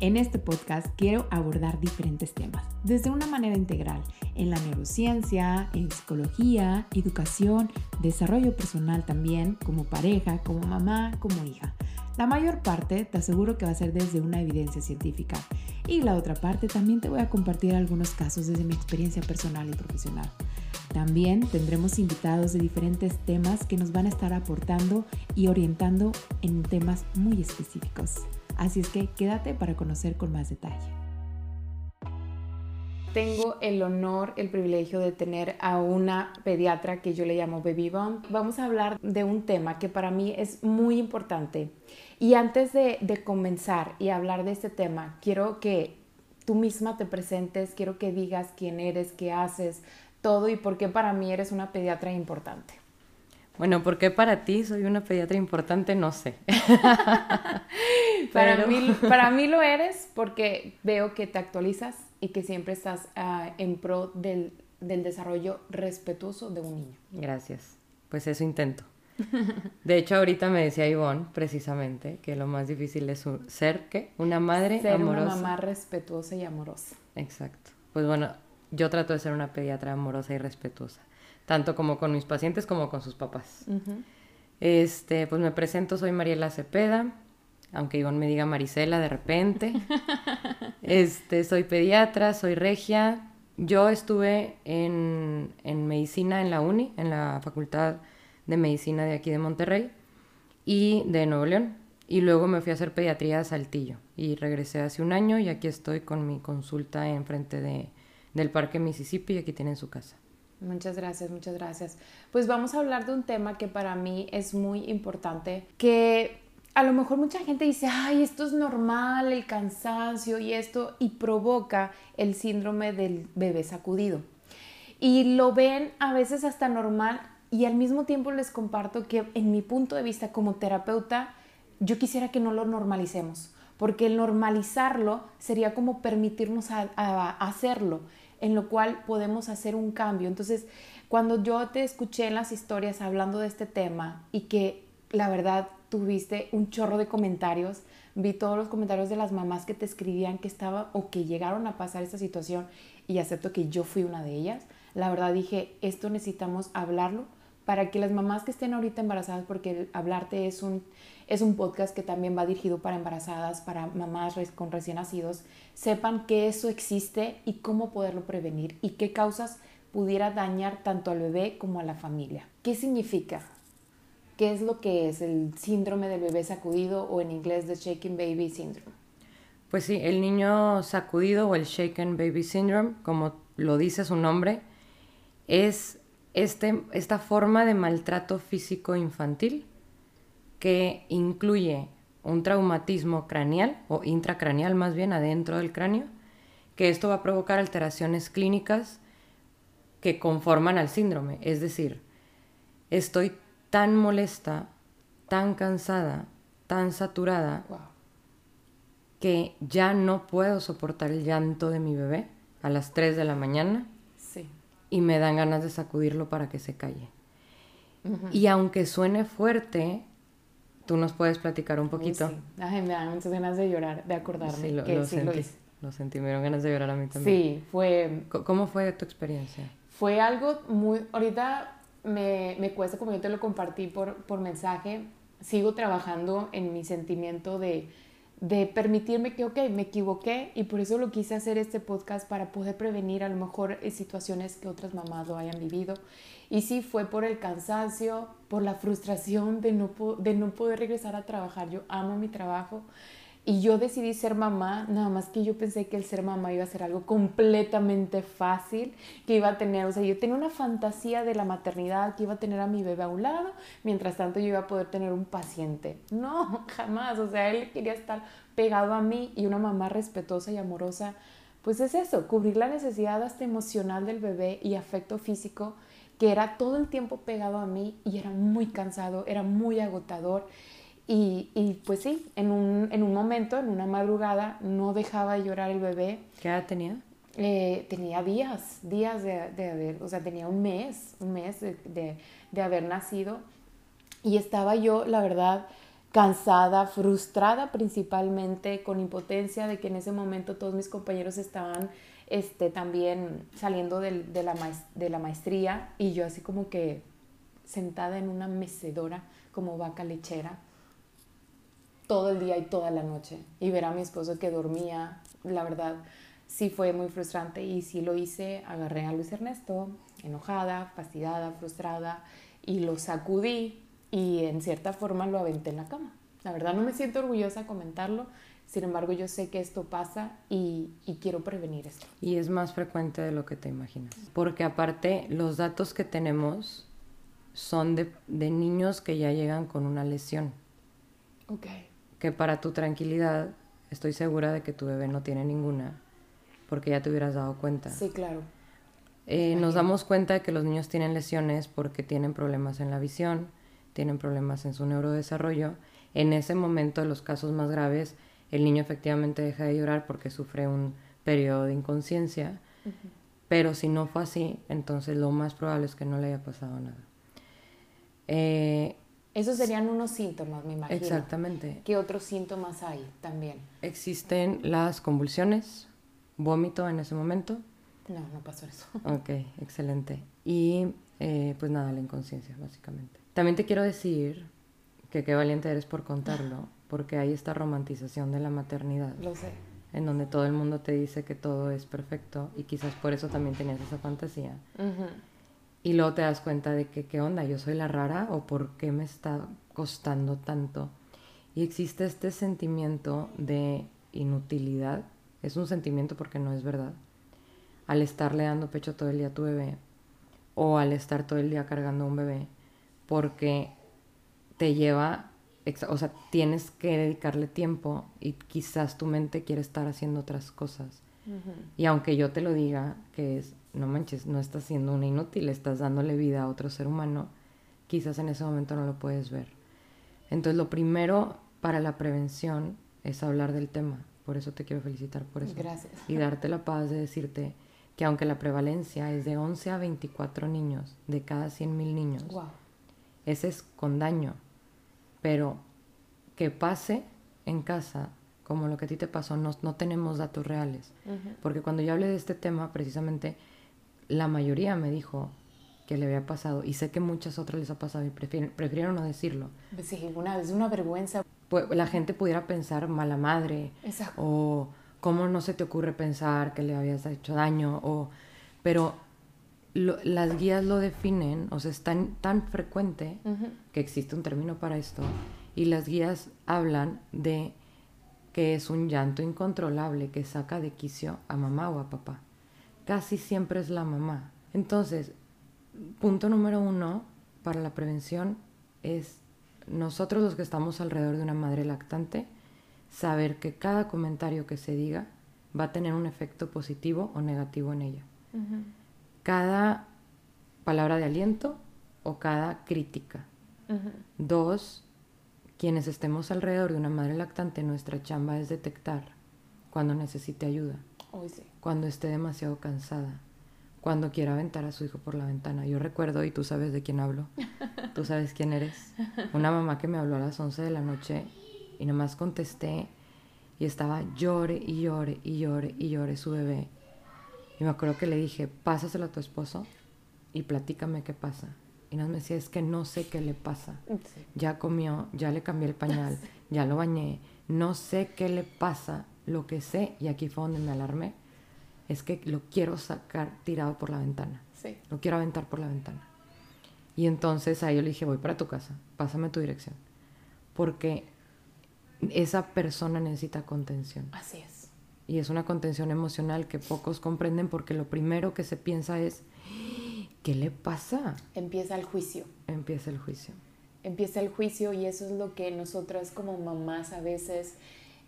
En este podcast quiero abordar diferentes temas, desde una manera integral, en la neurociencia, en psicología, educación, desarrollo personal también, como pareja, como mamá, como hija. La mayor parte te aseguro que va a ser desde una evidencia científica y la otra parte también te voy a compartir algunos casos desde mi experiencia personal y profesional. También tendremos invitados de diferentes temas que nos van a estar aportando y orientando en temas muy específicos. Así es que quédate para conocer con más detalle. Tengo el honor, el privilegio de tener a una pediatra que yo le llamo Baby Bomb. Vamos a hablar de un tema que para mí es muy importante. Y antes de, de comenzar y hablar de este tema, quiero que tú misma te presentes, quiero que digas quién eres, qué haces, todo y por qué para mí eres una pediatra importante. Bueno, ¿por qué para ti soy una pediatra importante? No sé. para, mí, para mí lo eres porque veo que te actualizas y que siempre estás ah, en pro del, del desarrollo respetuoso de un niño. Gracias. Pues eso intento. De hecho, ahorita me decía Ivonne, precisamente, que lo más difícil es ser, ¿qué? Una madre ser amorosa. una mamá respetuosa y amorosa. Exacto. Pues bueno, yo trato de ser una pediatra amorosa y respetuosa, tanto como con mis pacientes como con sus papás. Este, pues me presento, soy Mariela Cepeda, aunque Ivonne me diga Marisela de repente. este, soy pediatra, soy regia. Yo estuve en, en medicina en la UNI, en la Facultad de Medicina de aquí de Monterrey y de Nuevo León. Y luego me fui a hacer pediatría a Saltillo y regresé hace un año y aquí estoy con mi consulta enfrente de, del Parque Mississippi y aquí tienen su casa. Muchas gracias, muchas gracias. Pues vamos a hablar de un tema que para mí es muy importante, que a lo mejor mucha gente dice, ay, esto es normal, el cansancio y esto, y provoca el síndrome del bebé sacudido. Y lo ven a veces hasta normal y al mismo tiempo les comparto que en mi punto de vista como terapeuta, yo quisiera que no lo normalicemos, porque normalizarlo sería como permitirnos hacerlo en lo cual podemos hacer un cambio. Entonces, cuando yo te escuché en las historias hablando de este tema y que la verdad tuviste un chorro de comentarios, vi todos los comentarios de las mamás que te escribían que estaba o que llegaron a pasar esta situación y acepto que yo fui una de ellas. La verdad dije, esto necesitamos hablarlo para que las mamás que estén ahorita embarazadas, porque hablarte es un, es un podcast que también va dirigido para embarazadas, para mamás con recién nacidos, sepan que eso existe y cómo poderlo prevenir y qué causas pudiera dañar tanto al bebé como a la familia. ¿Qué significa? ¿Qué es lo que es el síndrome del bebé sacudido o en inglés the shaken baby syndrome? Pues sí, el niño sacudido o el shaken baby syndrome, como lo dice su nombre, es este, esta forma de maltrato físico infantil que incluye un traumatismo craneal o intracraneal más bien adentro del cráneo, que esto va a provocar alteraciones clínicas que conforman al síndrome. Es decir, estoy tan molesta, tan cansada, tan saturada, que ya no puedo soportar el llanto de mi bebé a las 3 de la mañana y me dan ganas de sacudirlo para que se calle. Y aunque suene fuerte, tú nos puedes platicar un poquito. sí. Ay, me dan muchas ganas de llorar, de acordarme. Sí, lo, que sentí. Lo, sentí, me dieron ganas de llorar a mí también. Sí, fue... ¿Cómo fue tu experiencia? Fue algo muy... Ahorita me, me cuesta, como yo te lo compartí por, por mensaje, sigo trabajando en mi sentimiento de de permitirme que, ok, me equivoqué y por eso lo quise hacer este podcast para poder prevenir a lo mejor eh, situaciones que otras mamás lo hayan vivido. Y sí, fue por el cansancio, por la frustración de no, de no poder regresar a trabajar. Yo amo mi trabajo, y yo decidí ser mamá, nada más que yo pensé que el ser mamá iba a ser algo completamente fácil, que iba a tener, o sea, yo tenía una fantasía de la maternidad, que iba a tener a mi bebé a un lado, mientras tanto yo iba a poder tener un paciente. No, jamás, o sea, él quería estar pegado a mí y una mamá respetuosa y amorosa, pues es eso, cubrir la necesidad hasta emocional del bebé y afecto físico, que era todo el tiempo pegado a mí y era muy cansado, era muy agotador y, y, pues sí, en un, en un, momento, en una madrugada, no dejaba de llorar el bebé. ¿Qué edad tenía? Eh, tenía días, días de, de, haber, o sea, tenía un mes, un mes de, de, haber nacido. Y estaba yo, la verdad, cansada, frustrada principalmente, con impotencia de que en ese momento todos mis compañeros estaban este, también saliendo de, la de la maestría y yo así como que sentada en una mecedora como vaca lechera todo el día y toda la noche y ver a mi esposo que dormía, la verdad sí fue muy frustrante y sí lo hice, agarré a Luis Ernesto enojada, fastidiada, frustrada y lo sacudí y en cierta forma lo aventé en la cama. La verdad no me siento orgullosa de comentarlo, sin embargo yo sé que esto pasa y, y quiero prevenir esto. Y es más frecuente de lo que te imaginas, porque aparte los datos que tenemos son de, de niños que ya llegan con una lesión. Ok. Que para tu tranquilidad, estoy segura de que tu bebé no tiene ninguna, porque ya te hubieras dado cuenta. Sí, claro. Eh, nos damos cuenta de que los niños tienen lesiones porque tienen problemas en la visión, tienen problemas en su neurodesarrollo. En ese momento, en los casos más graves, el niño efectivamente deja de llorar porque sufre un periodo de inconsciencia. Pero si no fue así, entonces lo más probable es que no le haya pasado nada. Eh, Esos serían unos síntomas, me imagino. Exactamente. ¿Qué otros síntomas hay también? Existen las convulsiones, vómito en ese momento. No, no pasó eso. Ok, excelente. Y eh, pues nada, la inconsciencia, básicamente. También te quiero decir que qué valiente eres por contarlo, porque hay esta romantización de la maternidad. Lo sé. En donde todo el mundo te dice que todo es perfecto y quizás por eso también tenías esa fantasía. Y luego te das cuenta de que, ¿qué onda? ¿Yo soy la rara o por qué me está costando tanto? Y existe este sentimiento de inutilidad. Es un sentimiento porque no es verdad. Al estarle dando pecho todo el día a tu bebé o al estar todo el día cargando un bebé porque te lleva, o sea, tienes que dedicarle tiempo y quizás tu mente quiere estar haciendo otras cosas. Y aunque yo te lo diga, que es no manches, no estás siendo una inútil, estás dándole vida a otro ser humano, quizás en ese momento no lo puedes ver. Entonces lo primero para la prevención es hablar del tema. Por eso te quiero felicitar por eso. Gracias. Y darte la paz de decirte que aunque la prevalencia es de 11 a 24 niños de cada 100 mil niños, ese es con daño. Pero que pase en casa como lo que a ti te pasó, no, no tenemos datos reales. Porque cuando yo hablé de este tema, precisamente la mayoría me dijo que le había pasado y sé que muchas otras les ha pasado y prefirieron no decirlo. Pues sí, una, es una vergüenza. Pues la gente pudiera pensar mala madre Exacto. o cómo no se te ocurre pensar que le habías hecho daño o pero las guías lo definen, o sea, es tan, tan frecuente que existe un término para esto y las guías hablan de que es un llanto incontrolable que saca de quicio a mamá o a papá casi siempre es la mamá. Entonces, punto número uno para la prevención es nosotros los que estamos alrededor de una madre lactante, saber que cada comentario que se diga va a tener un efecto positivo o negativo en ella. Cada palabra de aliento o cada crítica. Dos, quienes estemos alrededor de una madre lactante, nuestra chamba es detectar cuando necesite ayuda cuando esté demasiado cansada, cuando quiera aventar a su hijo por la ventana. Yo recuerdo, y tú sabes de quién hablo, tú sabes quién eres, una mamá que me habló a las 11 de la noche y nomás contesté y estaba llore y llore y llore y llore su bebé. Y me acuerdo que le dije, pásaselo a tu esposo y platícame qué pasa. Y nos me decía, es que no sé qué le pasa. Ya comió, ya le cambié el pañal, ya lo bañé, no sé qué le pasa lo que sé, y aquí fue donde me alarmé, es que lo quiero sacar tirado por la ventana. Sí. Lo quiero aventar por la ventana. Y entonces ahí yo le dije, voy para tu casa, pásame tu dirección. Porque esa persona necesita contención. Así es. Y es una contención emocional que pocos comprenden porque lo primero que se piensa es, ¿qué le pasa? Empieza el juicio. Empieza el juicio. Empieza el juicio y eso es lo que nosotras como mamás a veces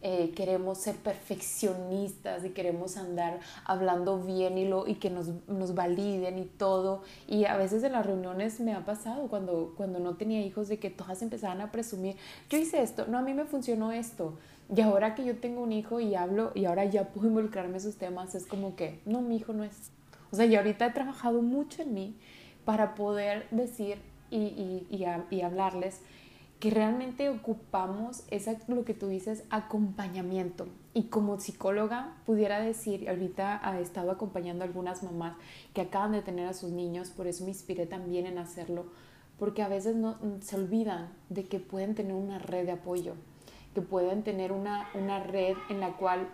eh, queremos ser perfeccionistas y queremos andar hablando bien y, lo, y que nos, nos, validen y todo. Y a veces en las reuniones me ha pasado cuando, cuando no tenía hijos de que todas empezaban a presumir, yo hice esto, no, a mí me funcionó esto. Y ahora que yo tengo un hijo y hablo y ahora ya puedo involucrarme en esos temas, es como que, no, mi hijo no es. O sea, yo ahorita he trabajado mucho en mí para poder decir y, hablarles que realmente ocupamos esa, lo que tú dices, acompañamiento. Y como psicóloga pudiera decir, ahorita he estado acompañando a algunas mamás que acaban de tener a sus niños, por eso me inspiré también en hacerlo, porque a veces no, se olvidan de que pueden tener una red de apoyo, que pueden tener una red en la cual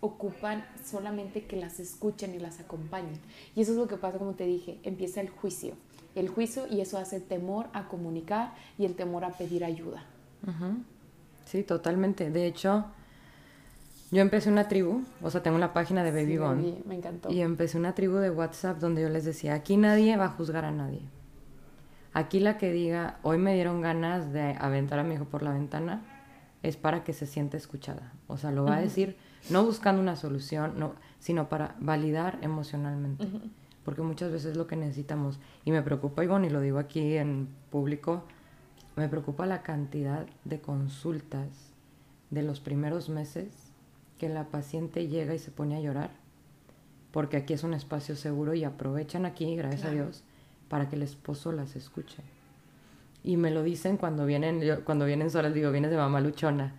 ocupan solamente que las escuchen y las acompañen. Y eso es lo que pasa, como te dije, empieza el juicio el juicio y eso hace temor a comunicar y el temor a pedir ayuda. Sí, totalmente. De hecho, yo empecé una tribu, o sea, tengo una página de Baby sí, Me encantó. Y empecé una tribu de WhatsApp donde yo les decía, aquí nadie va a juzgar a nadie. Aquí la que diga, hoy me dieron ganas de aventar a mi hijo por la ventana, es para que se sienta escuchada. O sea, lo va a decir no buscando una solución, no, sino para validar emocionalmente porque muchas veces es lo que necesitamos. Y me preocupa, Ivonne, y lo digo aquí en público, me preocupa la cantidad de consultas de los primeros meses que la paciente llega y se pone a llorar, porque aquí es un espacio seguro y aprovechan aquí, gracias a Dios, para que el esposo las escuche. Y me lo dicen cuando vienen, cuando vienen solas, digo, vienes de mamá luchona,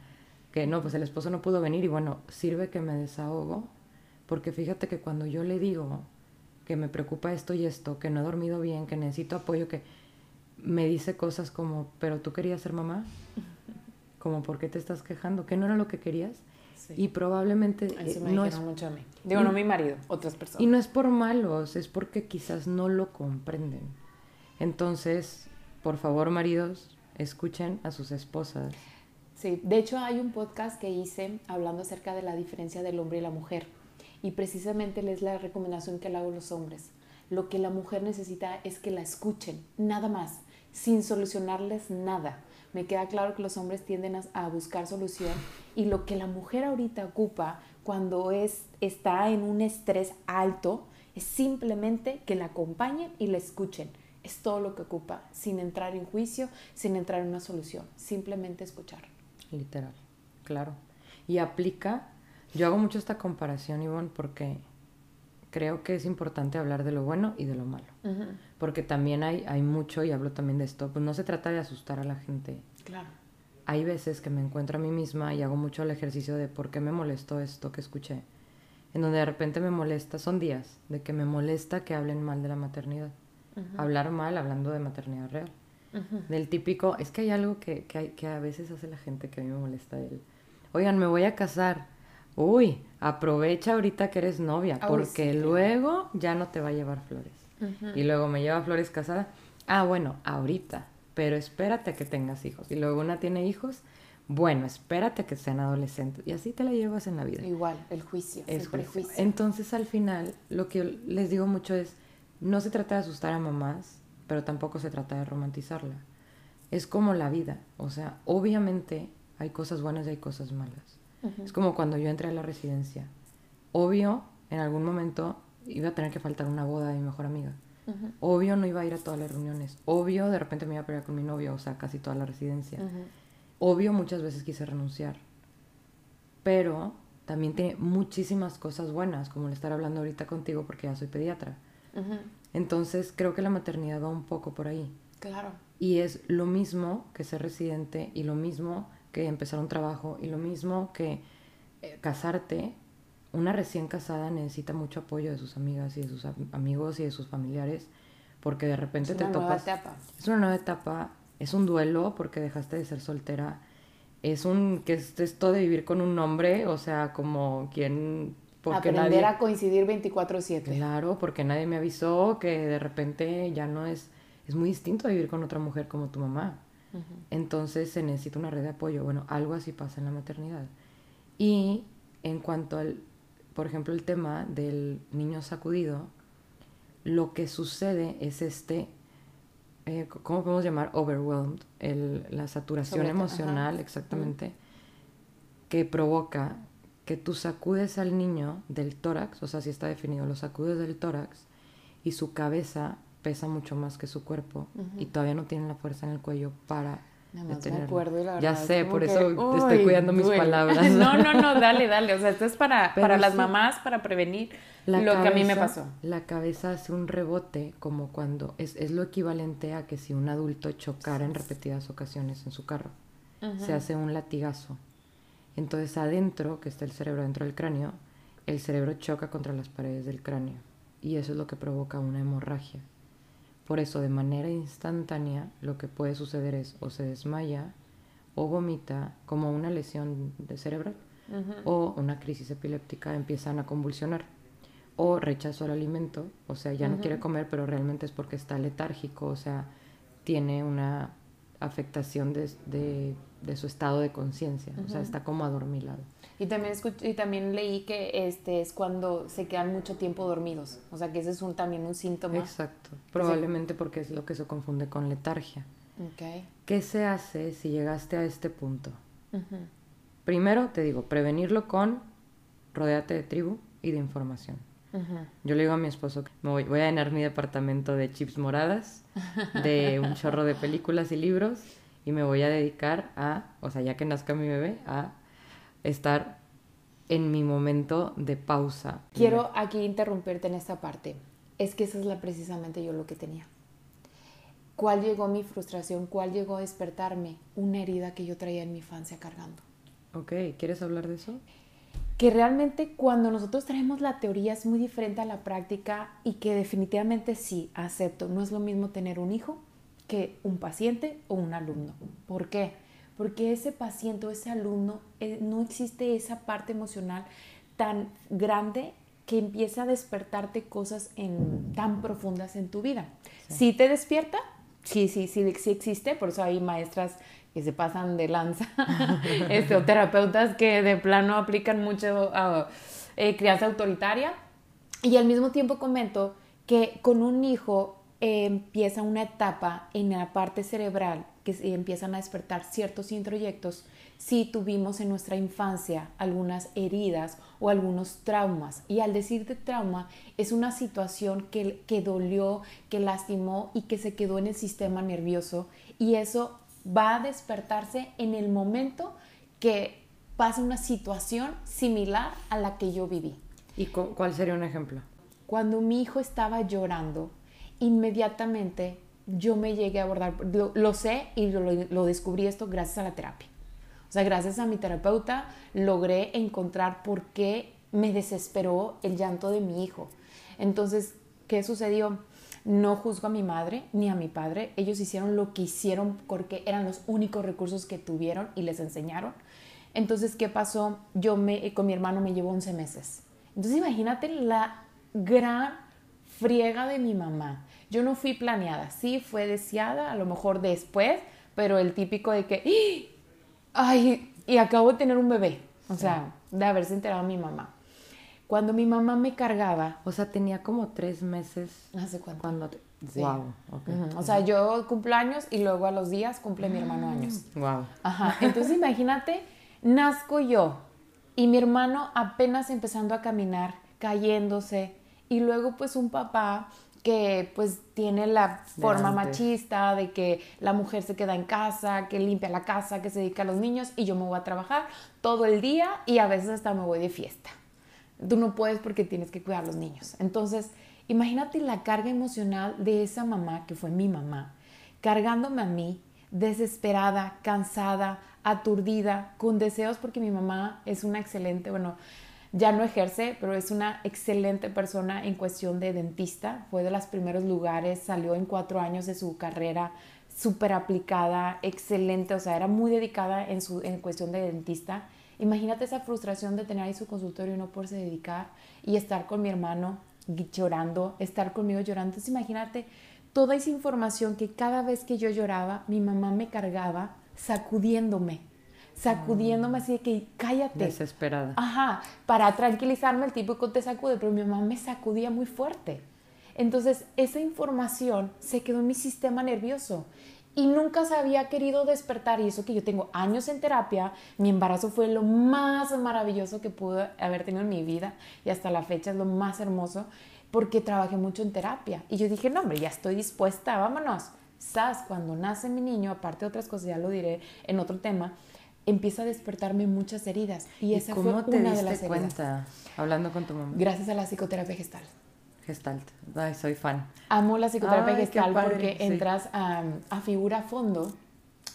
que no, pues el esposo no pudo venir y bueno, sirve que me desahogo, porque fíjate que cuando yo le digo, que me preocupa esto y esto, que no he dormido bien, que necesito apoyo, que me dice cosas como, pero tú querías ser mamá, como, ¿por qué te estás quejando? ¿Que no era lo que querías? Y probablemente eh, no es mucho a mí. Digo, no mi marido, otras personas. Y no es por malos, es porque quizás no lo comprenden. Entonces, por favor, maridos, escuchen a sus esposas. Sí, de hecho hay un podcast que hice hablando acerca de la diferencia del hombre y la mujer y precisamente es la recomendación que le hago a los hombres. Lo que la mujer necesita es que la escuchen, nada más, sin solucionarles nada. Me queda claro que los hombres tienden a, buscar solución y lo que la mujer ahorita ocupa cuando es, está en un estrés alto es simplemente que la acompañen y la escuchen. Es todo lo que ocupa, sin entrar en juicio, sin entrar en una solución, simplemente escuchar. Literal, claro. Y aplica yo hago mucho esta comparación, Ivonne, porque creo que es importante hablar de lo bueno y de lo malo. Porque también hay, hay mucho, y hablo también de esto, pues no se trata de asustar a la gente. Claro. Hay veces que me encuentro a mí misma y hago mucho el ejercicio de por qué me molestó esto que escuché. En donde de repente me molesta, son días de que me molesta que hablen mal de la maternidad. Hablar mal hablando de maternidad real. Del típico, es que hay algo que, que, que a veces hace la gente que a mí me molesta. El, Oigan, me voy a casar uy, aprovecha ahorita que eres novia, porque luego ya no te va a llevar flores. Y luego me lleva flores casada. Ah, bueno, ahorita, pero espérate a que tengas hijos. Y luego una tiene hijos, bueno, espérate a que sean adolescentes. Y así te la llevas en la vida. Igual, el juicio, es el prejuicio. Entonces, al final, lo que les digo mucho es, no se trata de asustar a mamás, pero tampoco se trata de romantizarla. Es como la vida. O sea, obviamente hay cosas buenas y hay cosas malas. Es como cuando yo entré a la residencia. Obvio, en algún momento iba a tener que faltar una boda de mi mejor amiga. Obvio, no iba a ir a todas las reuniones. Obvio, de repente me iba a pelear con mi novio, o sea, casi toda la residencia. Obvio, muchas veces quise renunciar. Pero también tiene muchísimas cosas buenas, como el estar hablando ahorita contigo porque ya soy pediatra. Entonces, creo que la maternidad va un poco por ahí. Claro. Y es lo mismo que ser residente y lo mismo que empezar un trabajo y lo mismo que eh, casarte, una recién casada necesita mucho apoyo de sus amigas y de sus amigos y de sus familiares porque de repente te topas. Etapa. Es una nueva etapa, es un duelo porque dejaste de ser soltera, es un que es esto de vivir con un hombre, o sea, como quien porque aprender a coincidir 24/7. Claro, porque nadie me avisó que de repente ya no es es muy distinto a vivir con otra mujer como tu mamá. Entonces se necesita una red de apoyo. Bueno, algo así pasa en la maternidad. Y en cuanto al, por ejemplo, el tema del niño sacudido, lo que sucede es este, eh, ¿cómo podemos llamar? Overwhelmed, la saturación emocional, exactamente, que provoca que tú sacudes al niño del tórax, o sea, si está definido, lo sacudes del tórax y su cabeza pesa mucho más que su cuerpo y todavía no tiene la fuerza en el cuello para me acuerdo y la Ya verdad, sé, como por que, eso uy, estoy cuidando mis duele. palabras. No, no, no, dale, dale. O sea, esto es para, Pero para las mamás, para prevenir lo que a mí me pasó. La cabeza hace un rebote como cuando es, es lo equivalente a que si un adulto chocara en repetidas ocasiones en su carro. Se hace un latigazo. Entonces adentro, que está el cerebro dentro del cráneo, el cerebro choca contra las paredes del cráneo. Y eso es lo que provoca una hemorragia. Por eso, de manera instantánea, lo que puede suceder es o se desmaya o vomita como una lesión de cerebral o una crisis epiléptica, empiezan a convulsionar o rechazo al alimento, o sea, ya no quiere comer, pero realmente es porque está letárgico, o sea, tiene una afectación de, de- de su estado de conciencia, o sea, está como adormilado. Y también, y también leí que este es cuando se quedan mucho tiempo dormidos. O sea, que ese es un, también un síntoma. Exacto, probablemente porque es lo que se confunde con letargia. Ok. ¿Qué se hace si llegaste a este punto? Primero, te digo, prevenirlo con rodeate de tribu y de información. Yo le digo a mi esposo que me voy, voy a llenar mi departamento de chips moradas, de un chorro de películas y libros y me voy a dedicar a, o sea, ya que nazca mi bebé, a estar en mi momento de pausa. Quiero aquí interrumpirte en esta parte. Es que esa es la, precisamente yo lo que tenía. ¿Cuál llegó mi frustración? ¿Cuál llegó a despertarme? Una herida que yo traía en mi infancia cargando. Ok, ¿quieres hablar de eso? Que realmente cuando nosotros traemos la teoría es muy diferente a la práctica y que definitivamente sí, acepto, no es lo mismo tener un hijo que un paciente o un alumno. ¿Por qué? Porque ese paciente o ese alumno eh, no existe esa parte emocional tan grande que empieza a despertarte cosas en, tan profundas en tu vida. ¿Sí te despierta? Sí, sí, sí, sí existe, por eso hay maestras que se pasan de lanza, este, o terapeutas que de plano aplican mucho a eh, crianza autoritaria. Y al mismo tiempo comento que con un hijo eh, empieza una etapa en la parte cerebral que empiezan a despertar ciertos introyectos si tuvimos en nuestra infancia algunas heridas o algunos traumas. Y al decir de trauma es una situación que, que dolió, que lastimó y que se quedó en el sistema nervioso y eso va a despertarse en el momento que pasa una situación similar a la que yo viví. ¿Y cu- cuál sería un ejemplo? Cuando mi hijo estaba llorando, inmediatamente yo me llegué a abordar, lo, lo sé y lo, lo descubrí esto gracias a la terapia. O sea, gracias a mi terapeuta logré encontrar por qué me desesperó el llanto de mi hijo. Entonces, ¿qué sucedió? No juzgo a mi madre ni a mi padre. Ellos hicieron lo que hicieron porque eran los únicos recursos que tuvieron y les enseñaron. Entonces, ¿qué pasó? Yo me, con mi hermano me llevo 11 meses. Entonces, imagínate la gran friega de mi mamá. Yo no fui planeada, sí fue deseada, a lo mejor después, pero el típico de que, ay, y acabo de tener un bebé. O sea, de haberse enterado mi mamá. Cuando mi mamá me cargaba, O sea, tenía como tres meses ¿hace cuánto? cuando... te- Sí. Wow, ok. Ujú, O sea, yo cumplo años y luego a los días cumple mi hermano años. Wow. Ajá, entonces imagínate, nazco yo y mi hermano apenas empezando a caminar, cayéndose, y luego pues un papá que pues tiene la forma machista de que la mujer se queda en casa, que limpia la casa, que se dedica a los niños y yo me voy a trabajar todo el día y a veces hasta me voy de fiesta. Tú no puedes porque tienes que cuidar a los niños. Entonces, imagínate la carga emocional de esa mamá, que fue mi mamá, cargándome a mí, desesperada, cansada, aturdida, con deseos, porque mi mamá es una excelente, bueno, ya no ejerce, pero es una excelente persona en cuestión de dentista. Fue de los primeros lugares, salió en cuatro años de su carrera, súper aplicada, excelente, o sea, era muy dedicada en, su, en cuestión de dentista. Imagínate esa frustración de tener ahí su consultorio y no poderse dedicar y estar con mi hermano llorando, estar conmigo llorando. Entonces imagínate toda esa información que cada vez que yo lloraba, mi mamá me cargaba sacudiéndome, sacudiéndome así de que cállate. Desesperada. Ajá, para tranquilizarme el típico te sacude, pero mi mamá me sacudía muy fuerte. Entonces, esa información se quedó en mi sistema nervioso y nunca se había querido despertar. Y eso que yo tengo años en terapia, mi embarazo fue lo más maravilloso que pude haber tenido en mi vida y hasta la fecha es lo más hermoso porque trabajé mucho en terapia. Y yo dije, no, hombre, ya estoy dispuesta, vámonos. sas, cuando nace mi niño, aparte de otras cosas, ya lo diré en otro tema, empieza a despertarme muchas heridas. Y, esa cómo fue te una diste de las cuenta hablando con tu mamá? Gracias a la psicoterapia gestal. Gestalt. Ay, soy fan. Amo la psicoterapia Ay, qué gestal padre, porque sí. entras a, a figura a fondo.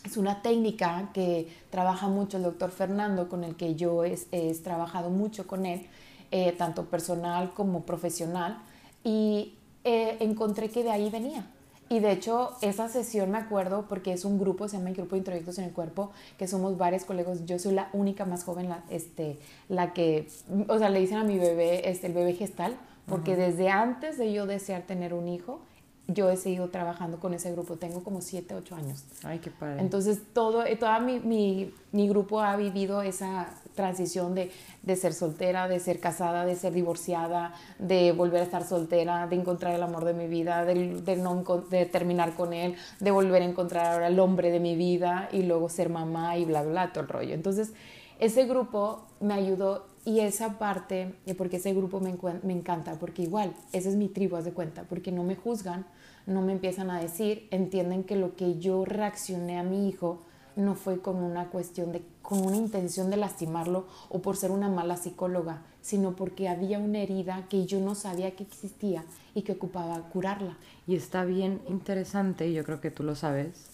Es una técnica que trabaja mucho el doctor Fernando, con el que yo he es, trabajado mucho con él, eh, tanto personal como profesional, y eh, encontré que de ahí venía. Y de hecho, esa sesión me acuerdo porque es un grupo, se llama el Grupo de Introyectos en el Cuerpo, que somos varios colegas. Yo soy la única más joven, la, este, la que, o sea, le dicen a mi bebé, este, el bebé gestal, porque desde antes de yo desear tener un hijo, yo he seguido trabajando con ese grupo. Tengo como 7, 8 años. Ay, qué padre. Entonces, todo, eh, toda mi, mi, mi grupo ha vivido esa transición de, de, ser soltera, de ser casada, de ser divorciada, de volver a estar soltera, de encontrar el amor de mi vida, de, de, no, de terminar con él, de volver a encontrar ahora el hombre de mi vida y luego ser mamá y bla, bla, bla, todo el rollo. Entonces, ese grupo me ayudó y esa parte, porque ese grupo me, encanta, porque igual, esa es mi tribu, haz de cuenta, porque no me juzgan, no me empiezan a decir, entienden que lo que yo reaccioné a mi hijo no fue con una cuestión de, con una intención de lastimarlo o por ser una mala psicóloga, sino porque había una herida que yo no sabía que existía y que ocupaba curarla. Y está bien interesante, y yo creo que tú lo sabes,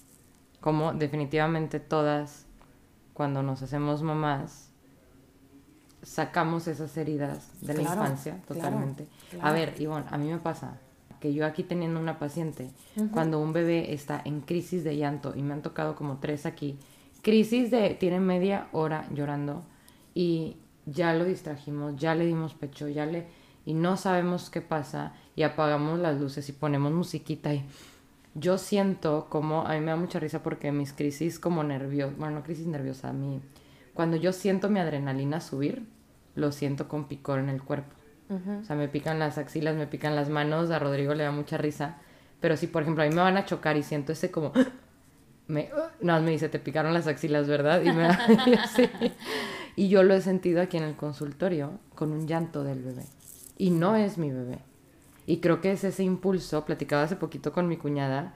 como definitivamente todas, cuando nos hacemos mamás, sacamos esas heridas de la Claro, infancia totalmente. claro, claro. A ver, Ivonne, a mí me pasa que yo aquí teniendo una paciente, cuando un bebé está en crisis de llanto, y me han tocado como tres aquí, crisis de, tiene media hora llorando, y ya lo distrajimos, ya le dimos pecho, ya le, y no sabemos qué pasa, y apagamos las luces y ponemos musiquita y yo siento como, a mí me da mucha risa porque mis crisis como nerviosa, bueno, no crisis nerviosa, a mí, cuando yo siento mi adrenalina subir, lo siento con picor en el cuerpo. O sea, me pican las axilas, me pican las manos, a Rodrigo le da mucha risa. Pero si, por ejemplo, a mí me van a chocar y siento ese como... Me, no, me dice, te picaron las axilas, ¿verdad? Y, me da, y, así. y yo lo he sentido aquí en el consultorio con un llanto del bebé. Y no es mi bebé. Y creo que es ese impulso, platicaba hace poquito con mi cuñada,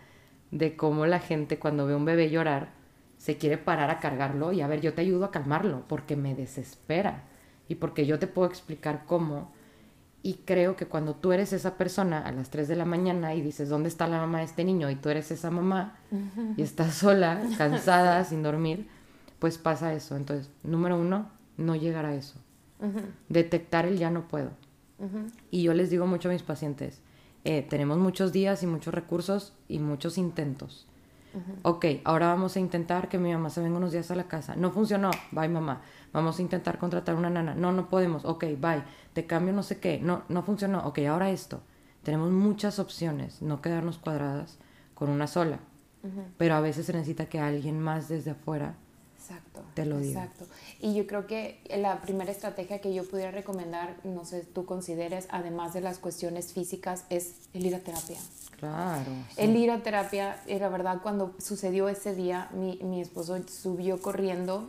de cómo la gente cuando ve un bebé llorar, se quiere parar a cargarlo y a ver, yo te ayudo a calmarlo, porque me desespera. Y porque yo te puedo explicar cómo y creo que cuando tú eres esa persona a las 3 de la mañana y dices, ¿dónde está la mamá de este niño? Y tú eres esa mamá y estás sola, cansada, sin dormir, pues pasa eso. Entonces, número uno, no llegar a eso. Detectar el ya no puedo. Y yo les digo mucho a mis pacientes, eh, tenemos muchos días y muchos recursos y muchos intentos. Ok, ahora vamos a intentar que mi mamá se venga unos días a la casa. No funcionó, bye mamá. Vamos a intentar contratar una nana. No, no podemos. Ok, bye. Te cambio no sé qué. No, no funcionó. Ok, ahora esto. Tenemos muchas opciones. No quedarnos cuadradas con una sola. Pero a veces se necesita que alguien más desde afuera Exacto. te lo diga. Exacto. Y yo creo que la primera estrategia que yo pudiera recomendar, no sé, tú consideres, además de las cuestiones físicas, es el ir a terapia. Claro. sí. El ir a terapia, eh, la verdad, cuando sucedió ese día, mi, mi esposo subió corriendo,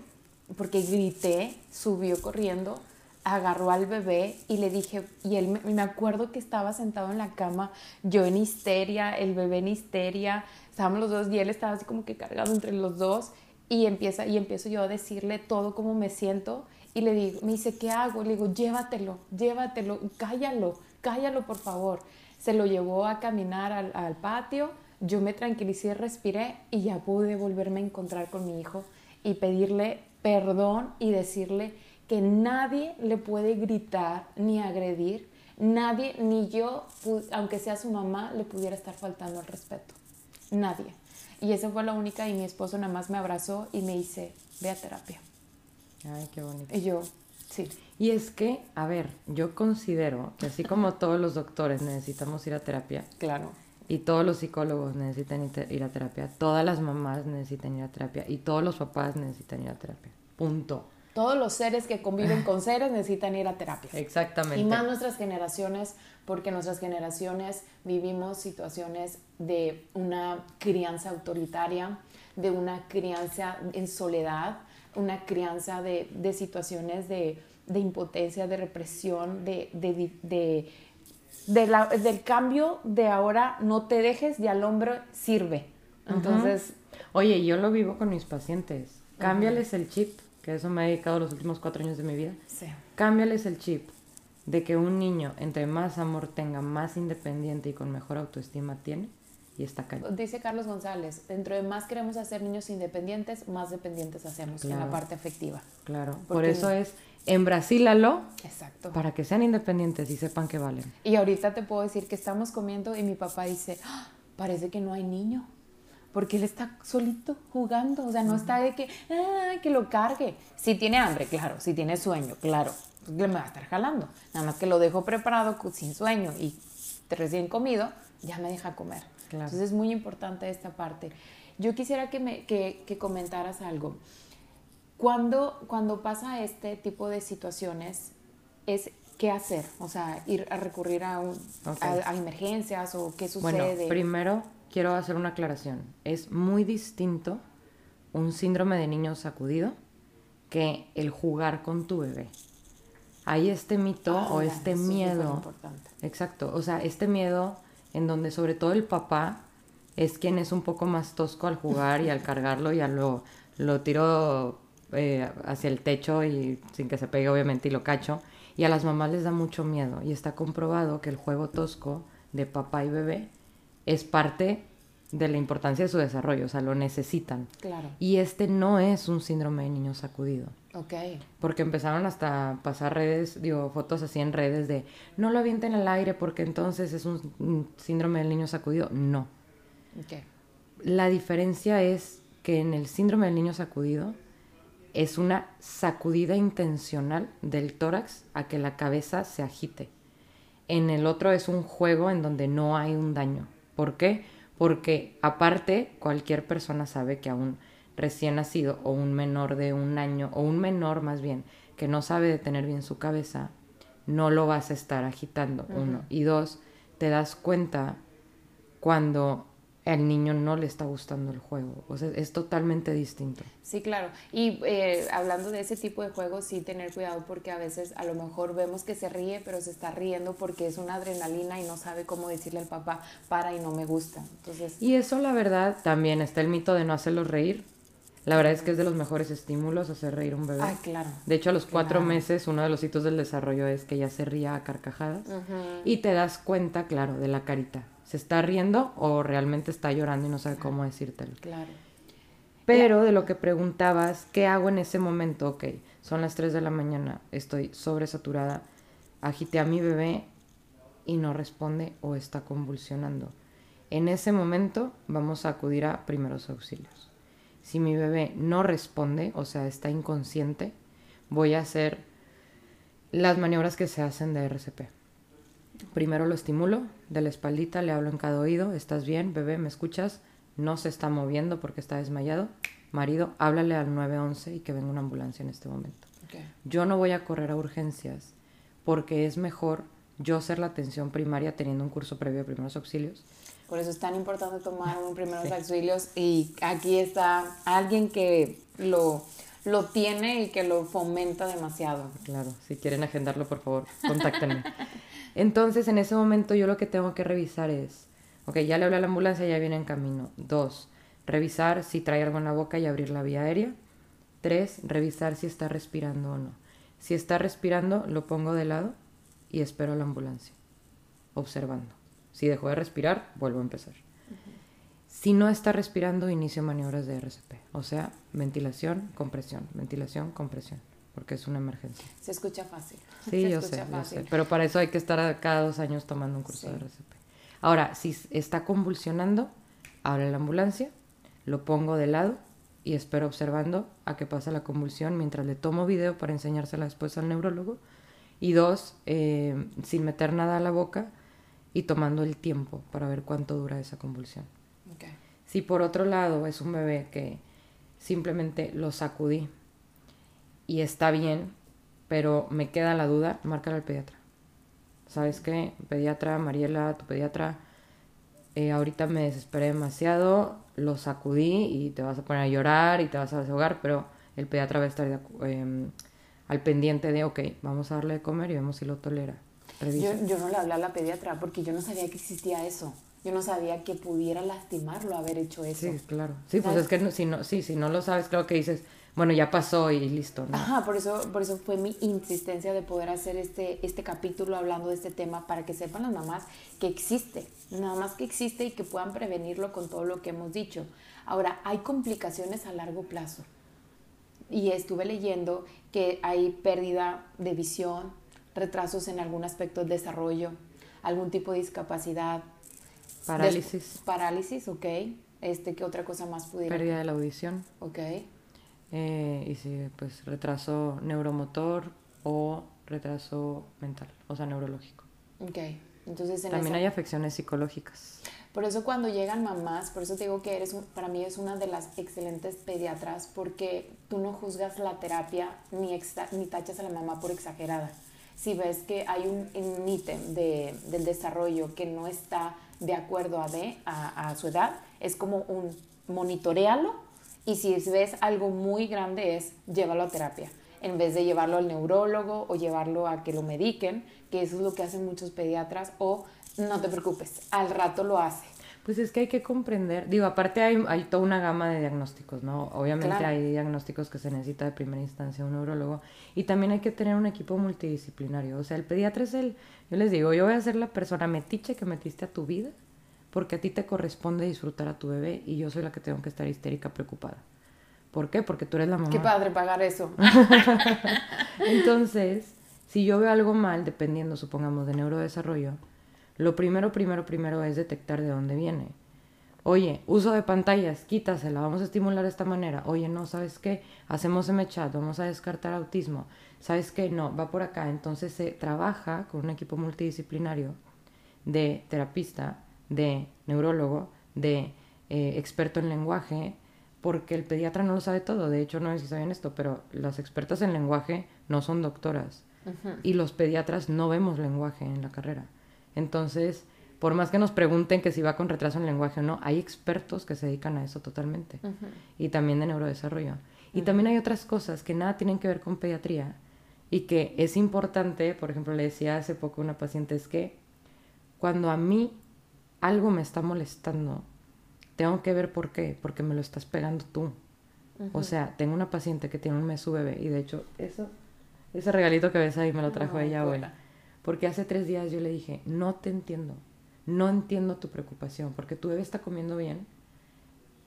porque grité, subió corriendo, agarró al bebé y le dije, y él me, me acuerdo que estaba sentado en la cama, yo en histeria, el bebé en histeria, estábamos los dos y él estaba así como que cargado entre los dos y empieza y empiezo yo a decirle todo como me siento y le digo, me dice, ¿qué hago? Le digo, llévatelo, llévatelo, cállalo, cállalo por favor. Se lo llevó a caminar al, patio, yo me tranquilicé, respiré y ya pude volverme a encontrar con mi hijo y pedirle perdón y decirle que nadie le puede gritar ni agredir, nadie, ni yo, aunque sea su mamá, le pudiera estar faltando el respeto. Nadie. Y esa fue la única y mi esposo nada más me abrazó y me dice, ve a terapia. Ay, qué bonito. Y yo, sí. Y es que, a ver, yo considero que así como todos los doctores necesitamos ir a terapia, Claro. Y todos los psicólogos necesitan ir a terapia, todas las mamás necesitan ir a terapia y todos los papás necesitan ir a terapia. Punto. Todos los seres que conviven con seres necesitan ir a terapia. Exactamente. Y más nuestras generaciones, porque nuestras generaciones vivimos situaciones de una crianza autoritaria, de una crianza en soledad, una crianza de, de situaciones de, de impotencia, de represión, de, la- del cambio de ahora no te dejes y al hombre sirve. Entonces, Oye, yo lo vivo con mis pacientes. Cámbiales el chip, que eso me ha dedicado los últimos cuatro años de mi vida. sí. Cámbiales el chip de que un niño, entre más amor tenga, más independiente y con mejor autoestima tiene, y está cañón. Dice Carlos González, dentro de más queremos hacer niños independientes, más dependientes hacemos en la parte afectiva. Claro. Por Porque- eso es, embrasílalo Exacto. para que sean independientes y sepan que valen. Y ahorita te puedo decir que estamos comiendo y mi papá dice, "Ah, parece que no hay niño. Porque él está solito jugando, o sea, no está de que, "Ah, que lo cargue. Si tiene hambre, claro, si tiene sueño, claro, le me va a estar jalando. Nada más que lo dejo preparado sin sueño y recién comido, ya me deja comer. Claro. Entonces es muy importante esta parte. Yo quisiera que, me, que, que comentaras algo. Cuando, cuando pasa este tipo de situaciones, es qué hacer, o sea, ir a recurrir a, un- a, a emergencias o qué Bueno, sucede. primero quiero hacer una aclaración. Es muy distinto un síndrome de niño sacudido que el jugar con tu bebé. Hay este mito Ah, o ya, este es miedo. superimportante. Exacto, o sea, este miedo en donde sobre todo el papá es quien es un poco más tosco al jugar y al cargarlo y a lo, lo tiro eh, hacia el techo y sin que se pegue obviamente y lo cacho. Y a las mamás les da mucho miedo y está comprobado que el juego tosco de papá y bebé es parte de la importancia de su desarrollo, o sea, lo necesitan. Claro, Y este no es un síndrome de niño sacudido. ok. Porque empezaron hasta pasar redes, digo, fotos así en redes de no lo avienten al aire porque entonces es un, síndrome del niño sacudido. No. ok. La diferencia es que en el síndrome del niño sacudido es una sacudida intencional del tórax a que la cabeza se agite. En el otro es un juego en donde no hay un daño. ¿Por qué? Porque aparte cualquier persona sabe que a un recién nacido o un menor de un año o un menor más bien que no sabe detener bien su cabeza, no lo vas a estar agitando, uno. Y dos, te das cuenta cuando al niño no le está gustando el juego. O sea, es totalmente distinto. Sí, claro. Y eh, hablando de ese tipo de juegos, sí tener cuidado porque a veces a lo mejor vemos que se ríe, pero se está riendo porque es una adrenalina y no sabe cómo decirle al papá, para y no me gusta. Entonces, Y eso, la verdad, también está el mito de no hacerlos reír. La verdad es que es de los mejores estímulos hacer reír a un bebé. ay, claro. De hecho, a los cuatro Claro. meses, uno de los hitos del desarrollo es que ya se ría a carcajadas. Y te das cuenta, claro, de la carita. ¿Se está riendo o realmente está llorando y no sabe cómo decírtelo? Claro. Pero de lo que preguntabas, ¿qué hago en ese momento? Ok, son las 3 de la mañana, estoy sobresaturada, agité a mi bebé y no responde o está convulsionando. En ese momento vamos a acudir a primeros auxilios. Si mi bebé no responde, o sea, está inconsciente, voy a hacer las maniobras que se hacen de RCP. Primero lo estimulo de la espaldita, le hablo en cada oído, ¿estás bien, bebé? ¿Me escuchas? No se está moviendo porque está desmayado. Marido, háblale al 911 y que venga una ambulancia en este momento. Yo no voy a correr a urgencias porque es mejor yo ser la atención primaria teniendo un curso previo de primeros auxilios. Por eso es tan importante tomar un primeros auxilios y aquí está alguien que lo, lo tiene y que lo fomenta demasiado. Claro, si quieren agendarlo, por favor, contáctenme. Entonces, en ese momento yo lo que tengo que revisar es, ok, ya le hablé a la ambulancia, ya viene en camino. Dos, revisar si trae algo en la boca y abrir la vía aérea. Tres, revisar si está respirando o no. Si está respirando, lo pongo de lado y espero a la ambulancia, observando. Si dejó de respirar, vuelvo a empezar. Si no está respirando, inicio maniobras de RCP, o sea, ventilación, compresión, ventilación, compresión, porque es una emergencia. Se escucha fácil. Sí, Se yo sé, yo fácil. sé. Pero para eso hay que estar cada dos años tomando un curso Sí. de RCP. Ahora, si está convulsionando, abre la ambulancia, lo pongo de lado y espero observando a que pasa la convulsión mientras le tomo video para enseñársela después al neurólogo. Y dos, eh, sin meter nada a la boca y tomando el tiempo para ver cuánto dura esa convulsión. Ok. Si por otro lado es un bebé que simplemente lo sacudí y está bien, pero me queda la duda, márcale al pediatra. ¿Sabes qué? Pediatra, Mariela, tu pediatra, eh, ahorita me desesperé demasiado, lo sacudí y te vas a poner a llorar y te vas a desahogar, pero el pediatra va a estar em, al pendiente de, ok, vamos a darle de comer y vemos si lo tolera. Yo, yo no le hablé a la pediatra porque yo no sabía que existía eso. Yo no sabía que pudiera lastimarlo haber hecho eso. Sí, claro. Sí, pues es que si no, sí, si no lo sabes, creo que dices, bueno, ya pasó y listo, ¿no? Ajá, por eso, por eso fue mi insistencia de poder hacer este, este capítulo hablando de este tema para que sepan las mamás que existe, nada más que existe y que puedan prevenirlo con todo lo que hemos dicho. Ahora, hay complicaciones a largo plazo. Y estuve leyendo que hay pérdida de visión, retrasos en algún aspecto del desarrollo, algún tipo de discapacidad. Parálisis. parálisis, ok. Este, ¿Qué otra cosa más pudiera? Pérdida de la audición. Ok. Eh, y sí, pues retraso neuromotor o retraso mental, o sea, neurológico. Ok, entonces También hay afecciones psicológicas. Por eso cuando llegan mamás, por eso te digo que eres para mí es una de las excelentes pediatras porque tú no juzgas la terapia ni, ni tachas a la mamá por exagerada. Si ves que hay un, un ítem de, del desarrollo que no está de acuerdo a, de, a, a su edad, es como un monitorealo y si ves algo muy grande es llévalo a terapia, en vez de llevarlo al neurólogo o llevarlo a que lo mediquen, que eso es lo que hacen muchos pediatras, o no te preocupes, al rato lo hace. Pues es que hay que comprender, digo, aparte hay, hay toda una gama de diagnósticos, ¿no? Obviamente hay diagnósticos que se necesita de primera instancia un neurólogo y también hay que tener un equipo multidisciplinario, o sea, el pediatra es el, yo les digo, yo voy a ser la persona metiche que metiste a tu vida, porque a ti te corresponde disfrutar a tu bebé y yo soy la que tengo que estar histérica, preocupada. ¿Por qué? Porque tú eres la mamá. Qué padre pagar eso. Entonces, si yo veo algo mal, dependiendo, supongamos, de neurodesarrollo, lo primero, primero, primero es detectar de dónde viene. Oye, uso de pantallas, quítasela, vamos a estimular de esta manera. Oye, no, ¿sabes qué? Hacemos chat, vamos a descartar autismo. ¿Sabes qué? No, va por acá. Entonces se trabaja con un equipo multidisciplinario de terapista, de neurólogo, de eh, experto en lenguaje, porque el pediatra no lo sabe todo. De hecho, no sé si saben esto, pero las expertas en lenguaje no son doctoras. Y los pediatras no vemos lenguaje en la carrera. Entonces, por más que nos pregunten que si va con retraso en lenguaje o no, hay expertos que se dedican a eso totalmente. Y también de neurodesarrollo. Y también hay otras cosas que nada tienen que ver con pediatría y que es importante, por ejemplo, le decía hace poco a una paciente, es que cuando a mí algo me está molestando, tengo que ver por qué, porque me lo estás pegando tú. O sea, tengo una paciente que tiene un mes su bebé y de hecho eso, ese regalito que ves ahí me lo trajo ella abuela. Porque hace tres días yo le dije, no te entiendo, no entiendo tu preocupación, porque tu bebé está comiendo bien,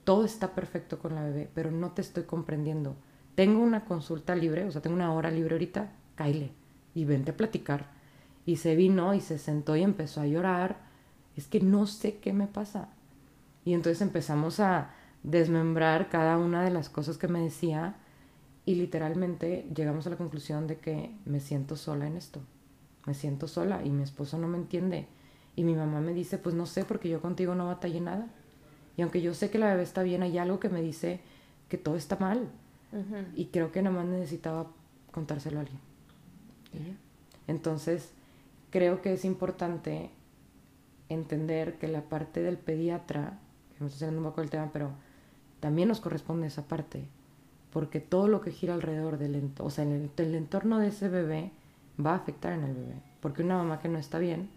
todo está perfecto con la bebé, pero no te estoy comprendiendo. Tengo una consulta libre, o sea, tengo una hora libre ahorita, caile y vente a platicar. Y se vino y se sentó y empezó a llorar es que no sé qué me pasa. Y entonces empezamos a desmembrar cada una de las cosas que me decía y literalmente llegamos a la conclusión de que me siento sola en esto. Me siento sola y mi esposo no me entiende. Y mi mamá me dice, pues no sé, porque yo contigo no batallé nada. Y aunque yo sé que la bebé está bien, hay algo que me dice que todo está mal. Y creo que nada más necesitaba contárselo a alguien. Entonces, creo que es importante entender que la parte del pediatra, que me estoy saliendo un poco del tema, pero también nos corresponde esa parte, porque todo lo que gira alrededor del, o sea, el entorno de ese bebé va a afectar en el bebé, porque una mamá que no está bien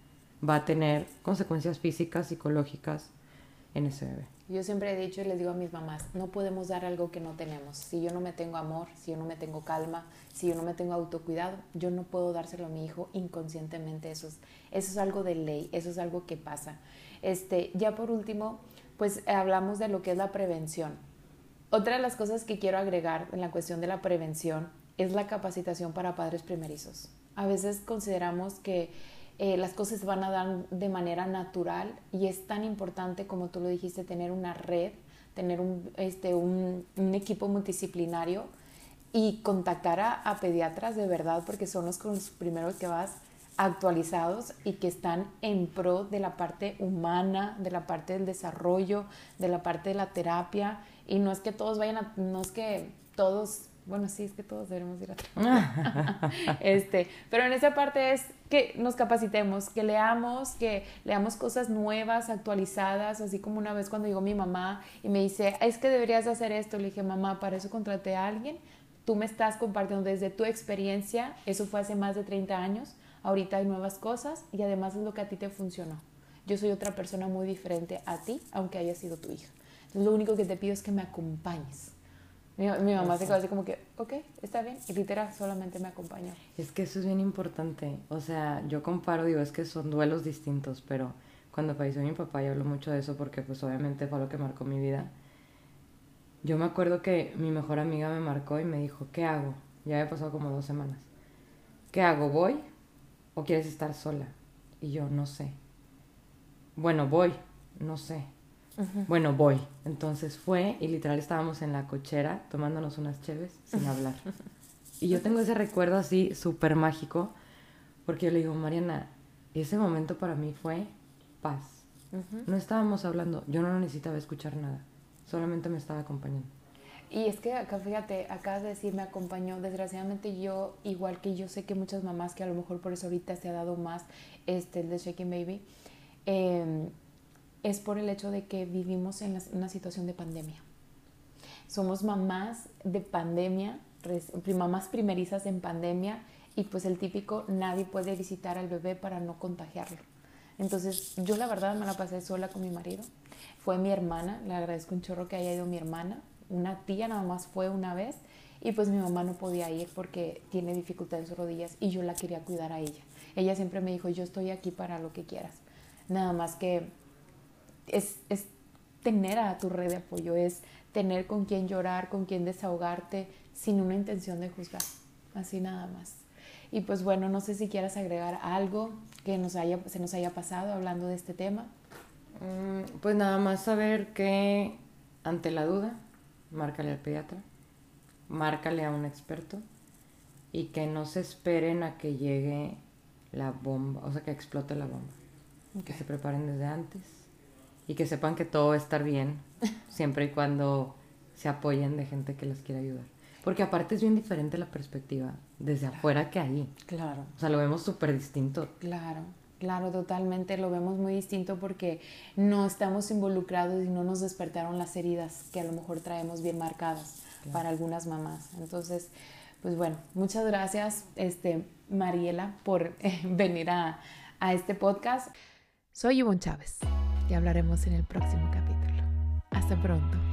va a tener consecuencias físicas, psicológicas en ese bebé. Yo siempre he dicho y les digo a mis mamás, no podemos dar algo que no tenemos. Si yo no me tengo amor, si yo no me tengo calma, si yo no me tengo autocuidado, yo no puedo dárselo a mi hijo inconscientemente. Eso es, eso es algo de ley, eso es algo que pasa. Este, ya por último, pues hablamos de lo que es la prevención. Otra de las cosas que quiero agregar en la cuestión de la prevención es la capacitación para padres primerizos. A veces consideramos que eh, las cosas van a dar de manera natural y es tan importante como tú lo dijiste, tener una red, tener un, este, un, equipo multidisciplinario y contactar a, pediatras de verdad porque son los, los primeros que vas actualizados y que están en pro de la parte humana, de la parte del desarrollo, de la parte de la terapia. Y no es que todos vayan a, no es que todos bueno, sí, es que todos debemos ir a este, pero en esa parte es que nos capacitemos, que leamos, que leamos cosas nuevas, actualizadas, así como una vez cuando llegó mi mamá y me dice, es que deberías hacer esto, le dije, mamá, para eso contraté a alguien, tú me estás compartiendo desde tu experiencia, eso fue hace más de 30 años, ahorita hay nuevas cosas y además es lo que a ti te funcionó. yo soy otra persona muy diferente a ti, aunque haya sido tu hija. Entonces lo único que te pido es que me acompañes. Mi, mamá se quedó así como que, ok, está bien. Y literal, solamente me acompañó. Es que eso es bien importante. O sea, yo comparo, digo, es que son duelos distintos, pero cuando falleció mi papá, yo hablo mucho de eso porque pues obviamente fue lo que marcó mi vida. Yo me acuerdo que mi mejor amiga me marcó y me dijo, ¿qué hago? Ya había pasado como dos semanas. ¿Qué hago? ¿Voy? ¿O quieres estar sola? Y yo, no sé. Bueno, voy, no sé. Bueno, voy. Entonces fue y literal estábamos en la cochera tomándonos unas cheves sin hablar. y yo tengo ese recuerdo así súper mágico porque yo le digo, Mariana, ese momento para mí fue paz. No estábamos hablando, yo no necesitaba escuchar nada, solamente me estaba acompañando. Y es que acá, fíjate, acabas de decir, me acompañó. Desgraciadamente yo, igual que yo sé que muchas mamás, que a lo mejor por eso ahorita se ha dado más este, el de Shaking Baby, em, es por el hecho de que vivimos en una situación de pandemia. Somos mamás de pandemia, mamás primerizas en pandemia y pues el típico nadie puede visitar al bebé para no contagiarlo. Entonces yo la verdad me la pasé sola con mi marido. Fue mi hermana, le agradezco un chorro que haya ido mi hermana una tía nada más fue una vez y pues mi mamá no podía ir porque tiene dificultad en sus rodillas y yo la quería cuidar a ella. Ella siempre me dijo, yo estoy aquí para lo que quieras. Nada más que es, es tener a tu red de apoyo, es tener con quien llorar, con quien desahogarte, sin una intención de juzgar. Así nada más. Y pues bueno, no sé si quieras agregar algo que nos haya, se nos haya pasado hablando de este tema. Mm, pues nada más saber que ante la duda márcale al pediatra, márcale a un experto y que no se esperen a que llegue la bomba, o sea, que explote la bomba. Que se preparen desde antes y que sepan que todo va a estar bien, siempre y cuando se apoyen de gente que les quiera ayudar. Porque aparte es bien diferente la perspectiva desde afuera que ahí. Claro. O sea, lo vemos súper distinto. Claro. Claro, totalmente, lo vemos muy distinto porque no estamos involucrados y no nos despertaron las heridas que a lo mejor traemos bien marcadas para algunas mamás. Entonces, pues bueno, muchas gracias, este, Mariela, por eh, venir a, a este podcast. Soy Ivonne Chávez y hablaremos en el próximo capítulo. Hasta pronto.